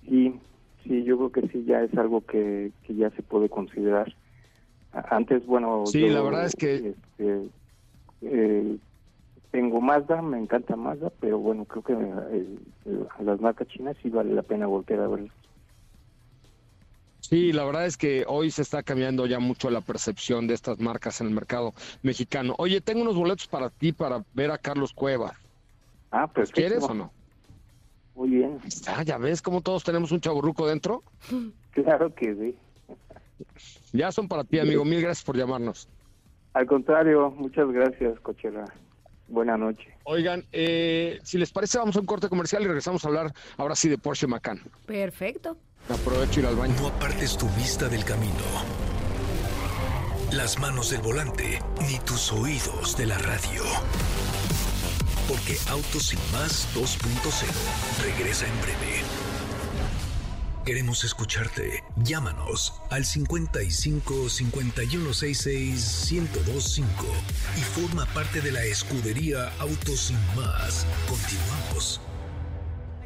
Sí, sí, yo creo que sí, ya es algo que, que ya se puede considerar. Antes, bueno, Sí, la verdad es que- este, eh, tengo Mazda, me encanta Mazda, pero bueno, creo que eh, eh, a las marcas chinas sí vale la pena voltear a verlas. Sí, la verdad es que hoy se está cambiando ya mucho la percepción de estas marcas en el mercado mexicano. Oye, tengo unos boletos para ti para ver a Carlos Cueva. Ah, ¿Los perfecto. quieres o no? Muy bien, ya ves cómo todos tenemos un chaburruco dentro. claro que sí. Ya son para ti, amigo. Mil gracias por llamarnos. Al contrario, muchas gracias, Cochera. Buenas noches. Oigan, eh, si les parece, vamos a un corte comercial y regresamos a hablar ahora sí de Porsche Macan. Perfecto. Aprovecho ir al baño. No apartes tu vista del camino, las manos del volante, ni tus oídos de la radio. Porque Autos y más 2.0 regresa en breve. Queremos escucharte. Llámanos al 55 5166 1025 y forma parte de la escudería Autos y más. Continuamos.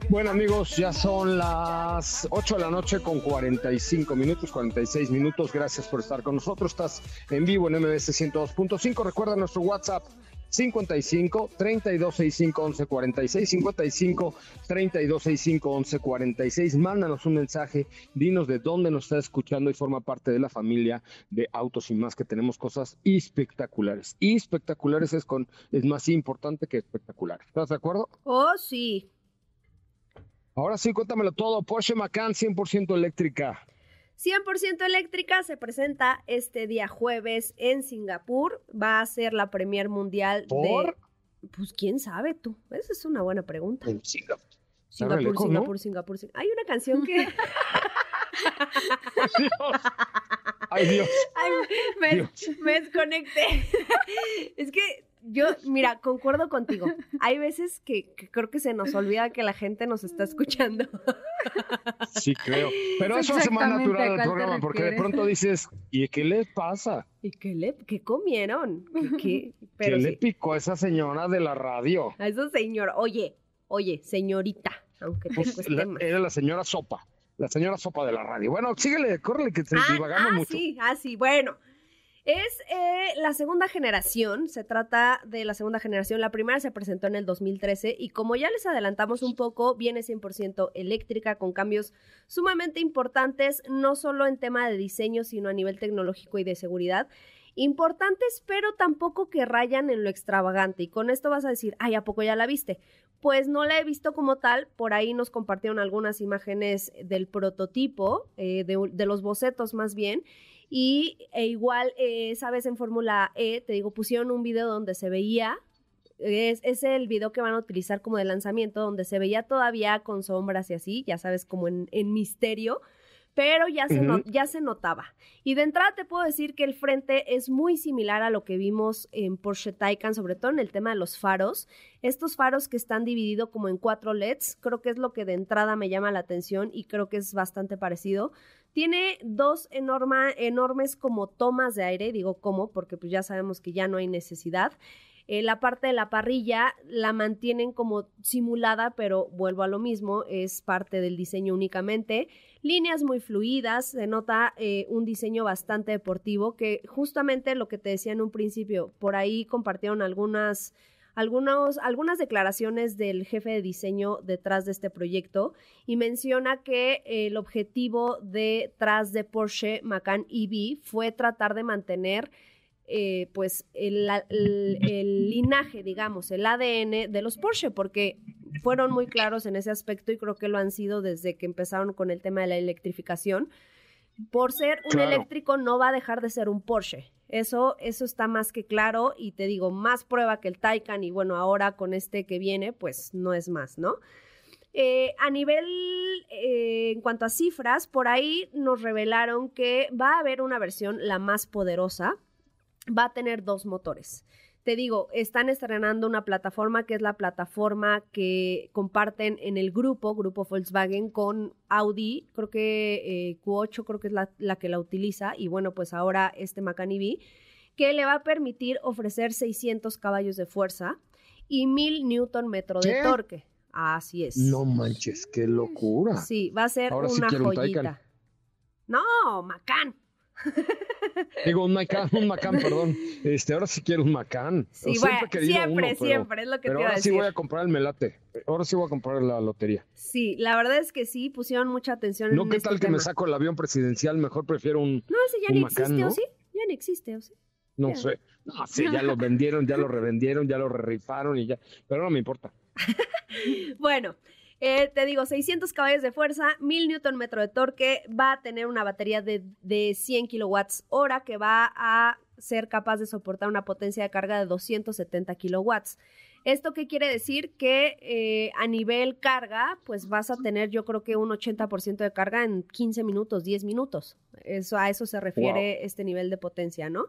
Bueno amigos, ya son las 8 de la noche con 45 minutos, 46 minutos. Gracias por estar con nosotros. Estás en vivo en MBS 102.5. Recuerda nuestro WhatsApp 55 3265 1146 55 3265 1146. Mándanos un mensaje, dinos de dónde nos estás escuchando y forma parte de la familia de Autos y más que tenemos cosas espectaculares. Y espectaculares es con es más importante que espectacular. ¿Estás de acuerdo? Oh, sí. Ahora sí, cuéntamelo todo. Porsche Macan 100% eléctrica. 100% eléctrica se presenta este día jueves en Singapur. Va a ser la premier mundial ¿Por? de... Pues quién sabe tú. Esa es una buena pregunta. En Singapur. Singapur. Singapur, Singapur, Singapur. Hay una canción que... Ay, Dios. Ay, me, Dios. me desconecté. es que yo, mira, concuerdo contigo. Hay veces que, que creo que se nos olvida que la gente nos está escuchando. Sí, creo. Pero Es eso hace más natural el te programa, porque de pronto dices, ¿y qué le pasa? ¿Y qué, le, qué comieron? ¿Qué, qué? ¿Qué Pero le sí. picó a esa señora de la radio? A eso señor, oye, oye, señorita, aunque te Pues, cueste la- más. era la señora Sopa. La señora Sopa de la radio. Bueno, síguele, córrele, que se Ah, divagamos ah, mucho. sí, ah, sí, bueno. Es eh, la segunda generación, se trata de la segunda generación. La primera se presentó en el 2013 y como ya les adelantamos un poco, viene 100% eléctrica con cambios sumamente importantes, no solo en tema de diseño, sino a nivel tecnológico y de seguridad. Importantes, pero tampoco que rayan en lo extravagante. Y con esto vas a decir, ay, ¿a poco ya la viste? Pues no la he visto como tal. Por ahí nos compartieron algunas imágenes del prototipo, eh, de, de los bocetos más bien. Y e igual, eh, esa vez en Fórmula E, te digo, pusieron un video donde se veía, es, es, el video que van a utilizar como de lanzamiento, donde se veía todavía con sombras y así, ya sabes, como en, en misterio, pero ya se, no, ya se notaba. Y de entrada te puedo decir que el frente es muy similar a lo que vimos en Porsche Taycan, sobre todo en el tema de los faros. Estos faros que están divididos como en cuatro LEDs, creo que es lo que de entrada me llama la atención y creo que es bastante parecido. Tiene dos enorma, enormes como tomas de aire, digo como porque pues ya sabemos que ya no hay necesidad. Eh, la parte de la parrilla la mantienen como simulada, pero vuelvo a lo mismo, es parte del diseño únicamente. Líneas muy fluidas, se nota eh, un diseño bastante deportivo, que justamente lo que te decía en un principio, por ahí compartieron algunas algunas declaraciones del jefe de diseño detrás de este proyecto y menciona que el objetivo detrás de Porsche Macan EV fue tratar de mantener eh, pues el, linaje, digamos, el ADN de los Porsche, porque fueron muy claros en ese aspecto y creo que lo han sido desde que empezaron con el tema de la electrificación. Por ser un eléctrico no va a dejar de ser un Porsche. Eso, eso está más que claro y te digo, más prueba que el Taycan y bueno, ahora con este que viene, pues no es más, ¿no? Eh, a nivel, eh, en cuanto a cifras, por ahí nos revelaron que va a haber una versión, la más poderosa, va a tener dos motores. Te digo, están estrenando una plataforma que es la plataforma que comparten en el grupo, grupo Volkswagen, con Audi, creo que eh, Q8 creo que es la, que la utiliza, y bueno, pues ahora este Macan EV, que le va a permitir ofrecer 600 caballos de fuerza y 1000 newton metro de torque. Así es. No manches, qué locura. Sí, va a ser una joyita. no, Macan. Digo, un Macan, un Macan, perdón. Este, ahora sí quiero un Macan. Sí, siempre, siempre, siempre, es lo que te iba ahora sí voy a comprar el melate. Ahora sí voy a comprar la lotería. Sí, la verdad es que sí, pusieron mucha atención no, en ¿qué este tal que me saco el avión presidencial? Mejor prefiero un No, ese ya ni existe, ¿o sí? Ya ni existe, ¿o sí? No sé. No, sí, ya lo vendieron, ya lo revendieron, ya lo rifaron y ya. Pero no me importa. bueno, eh, te digo, 600 caballos de fuerza, 1000 newton metro de torque, va a tener una batería de, de 100 kilowatts hora que va a ser capaz de soportar una potencia de carga de 270 kilowatts. ¿Esto qué quiere decir? Que eh, a nivel carga, pues vas a tener yo creo que un 80% de carga en 15 minutos, 10 minutos. Eso, a eso se refiere este nivel de potencia, ¿no?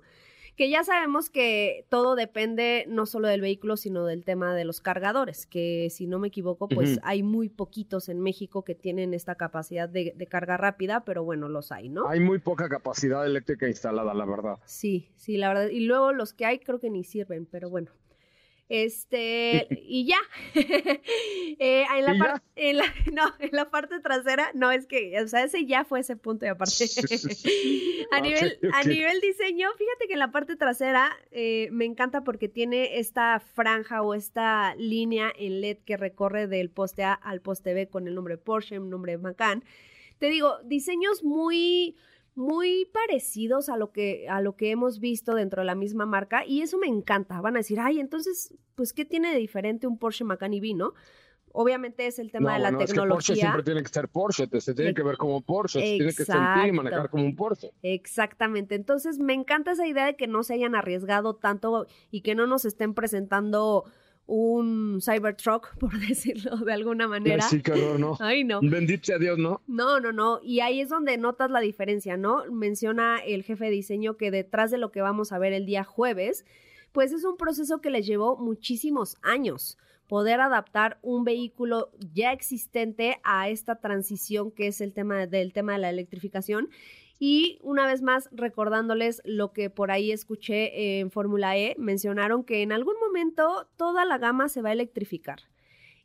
Que ya sabemos que todo depende no solo del vehículo, sino del tema de los cargadores, que si no me equivoco, pues hay muy poquitos en México que tienen esta capacidad de, de, carga rápida, pero bueno, los hay, ¿no? Hay muy poca capacidad eléctrica instalada, la verdad. Sí, sí, la verdad. Y luego los que hay creo que ni sirven, pero bueno. Este, y ya. eh, en, la en, la, no, en la parte trasera, no, es que, o sea, ese ya fue ese punto y aparte. a, nivel, a nivel diseño, fíjate que en la parte trasera eh, me encanta porque tiene esta franja o esta línea en LED que recorre del poste A al poste B con el nombre Porsche, el nombre Macan. Te digo, diseños muy muy parecidos a lo que a lo que hemos visto dentro de la misma marca y eso me encanta. Van a decir, "Ay, entonces, pues qué tiene de diferente un Porsche Macan EV, ¿no?" Obviamente es el tema de la tecnología. Es que Porsche siempre tiene que ser Porsche, se tiene que ver como Porsche, se tiene que sentir y manejar como un Porsche. Exactamente. Entonces, me encanta esa idea de que no se hayan arriesgado tanto y que no nos estén presentando un Cybertruck, por decirlo de alguna manera. Sí, ¿no? Ay, no. Bendito a Dios, ¿no? No, no, no. Y ahí es donde notas la diferencia, ¿no? Menciona el jefe de diseño que detrás de lo que vamos a ver el día jueves, pues es un proceso que les llevó muchísimos años poder adaptar un vehículo ya existente a esta transición que es el tema del tema de la electrificación y una vez más, recordándoles lo que por ahí escuché en Fórmula E, mencionaron que en algún momento toda la gama se va a electrificar.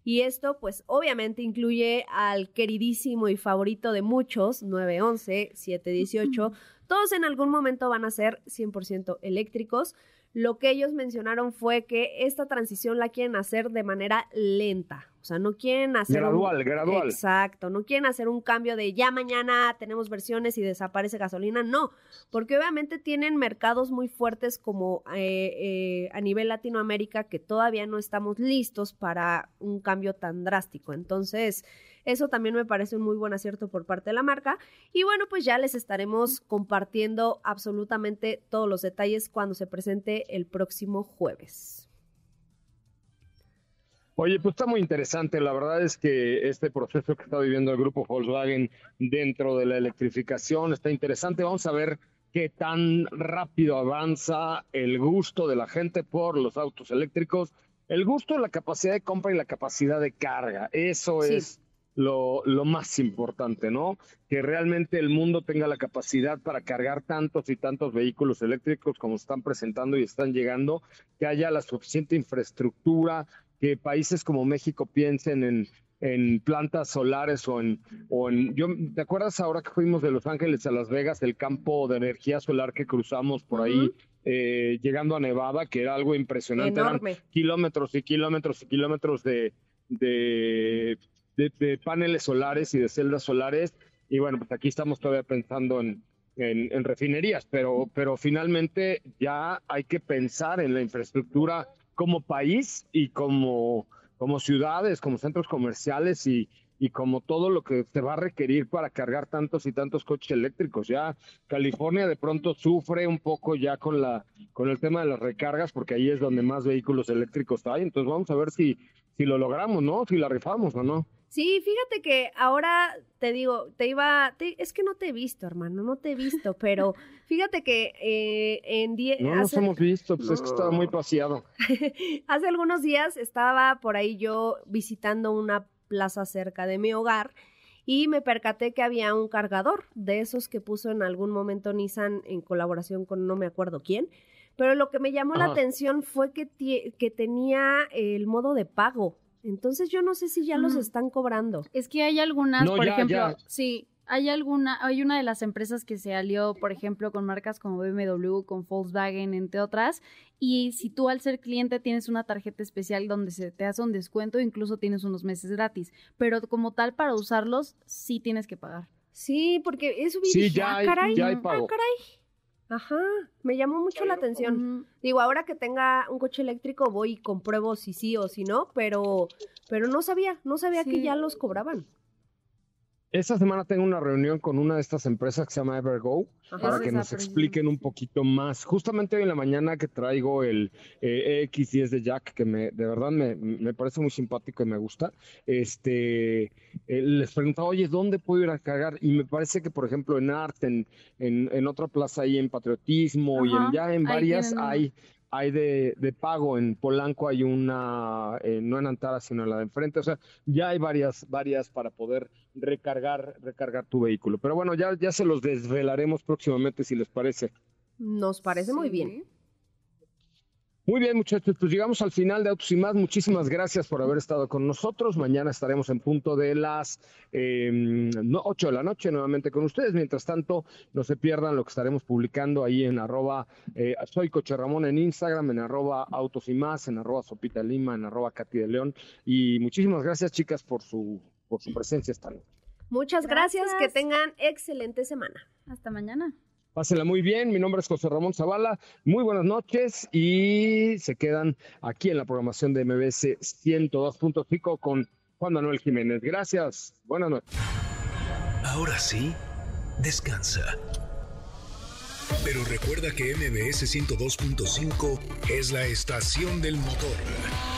Y esto, pues, obviamente incluye al queridísimo y favorito de muchos, 911, 718. Todos en algún momento van a ser 100% eléctricos. Lo que ellos mencionaron fue que esta transición la quieren hacer de manera lenta. O sea, no quieren hacer... Gradual, gradual. Exacto, no quieren hacer un cambio de ya mañana tenemos versiones y desaparece gasolina, no, porque obviamente tienen mercados muy fuertes como eh, eh, a nivel Latinoamérica que todavía no estamos listos para un cambio tan drástico. Entonces, eso también me parece un muy buen acierto por parte de la marca. Y bueno, pues ya les estaremos compartiendo absolutamente todos los detalles cuando se presente el próximo jueves. Oye, pues está muy interesante. La verdad es que este proceso que está viviendo el grupo Volkswagen dentro de la electrificación está interesante. Vamos a ver qué tan rápido avanza el gusto de la gente por los autos eléctricos. El gusto, la capacidad de compra y la capacidad de carga. Eso es lo, lo, más importante, ¿no? Que realmente el mundo tenga la capacidad para cargar tantos y tantos vehículos eléctricos como están presentando y están llegando, que haya la suficiente infraestructura, que países como México piensen en, en plantas solares o en, o en yo ¿te acuerdas ahora que fuimos de Los Ángeles a Las Vegas el campo de energía solar que cruzamos por ahí eh, llegando a Nevada que era algo impresionante Enorme. kilómetros y kilómetros y kilómetros de, de, de, de, paneles solares y de celdas solares y bueno pues aquí estamos todavía pensando en, en, en refinerías pero pero finalmente ya hay que pensar en la infraestructura como país y como, como ciudades, como centros comerciales y, y como todo lo que se va a requerir para cargar tantos y tantos coches eléctricos. Ya California de pronto sufre un poco ya con la con el tema de las recargas porque ahí es donde más vehículos eléctricos hay. Entonces vamos a ver si si lo logramos, ¿no? Si la rifamos o no. Sí, fíjate que ahora te digo, te iba, te, es que no te he visto, hermano, no te he visto, pero fíjate que eh, en diez... No nos hemos visto, pues no. es que estaba muy paseado. hace algunos días estaba por ahí yo visitando una plaza cerca de mi hogar y me percaté que había un cargador de esos que puso en algún momento Nissan en colaboración con no me acuerdo quién, pero lo que me llamó Ajá. la atención fue que, que tenía el modo de pago. Entonces yo no sé si ya mm. los están cobrando. Es que hay algunas, no, por ya, ejemplo, ya. sí, hay alguna, hay una de las empresas que se alió, por ejemplo, con marcas como BMW, con Volkswagen, entre otras, y si tú al ser cliente tienes una tarjeta especial donde se te hace un descuento, incluso tienes unos meses gratis, pero como tal para usarlos sí tienes que pagar. Sí, porque eso sí, dije, ya ah, caray, ya hay ah, caray. Ajá, me llamó mucho la atención. Digo, ahora que tenga un coche eléctrico voy y compruebo si sí o si no, pero, pero no sabía, no sabía sí. que ya los cobraban. Esta semana tengo una reunión con una de estas empresas que se llama Evergo Ajá, para que nos expliquen un poquito más. Justamente hoy en la mañana que traigo el eh, X10 de Jack, que me, de verdad me, me, parece muy simpático y me gusta, este, eh, les preguntaba, oye, ¿dónde puedo ir a cargar? Y me parece que, por ejemplo, en Arte, en, en, en otra plaza ahí en Patriotismo Ajá, y en, ya en varias hay hay de, de, pago. En Polanco, hay una, eh, no en Antara, sino en la de enfrente, o sea, ya hay varias, varias para poder recargar, recargar tu vehículo. Pero bueno, ya, ya se los desvelaremos próximamente si les parece. Nos parece sí. muy bien. Muy bien, muchachos, pues llegamos al final de Autos y Más. Muchísimas gracias por haber estado con nosotros. Mañana estaremos en punto de las eh, no, 8 de la noche nuevamente con ustedes. Mientras tanto, no se pierdan lo que estaremos publicando ahí en arroba eh, soy Coche Ramón en Instagram, en arroba Autos y Más, en arroba Sopita Lima, en arroba Katy de León. Y muchísimas gracias, chicas, por su, por su presencia esta noche. Muchas gracias. gracias, que tengan excelente semana. Hasta mañana. Pásenla muy bien, mi nombre es José Ramón Zavala, muy buenas noches y se quedan aquí en la programación de MBS 102.5 con Juan Manuel Jiménez. Gracias, buenas noches. Ahora sí, descansa. Pero recuerda que MBS 102.5 es la estación del motor.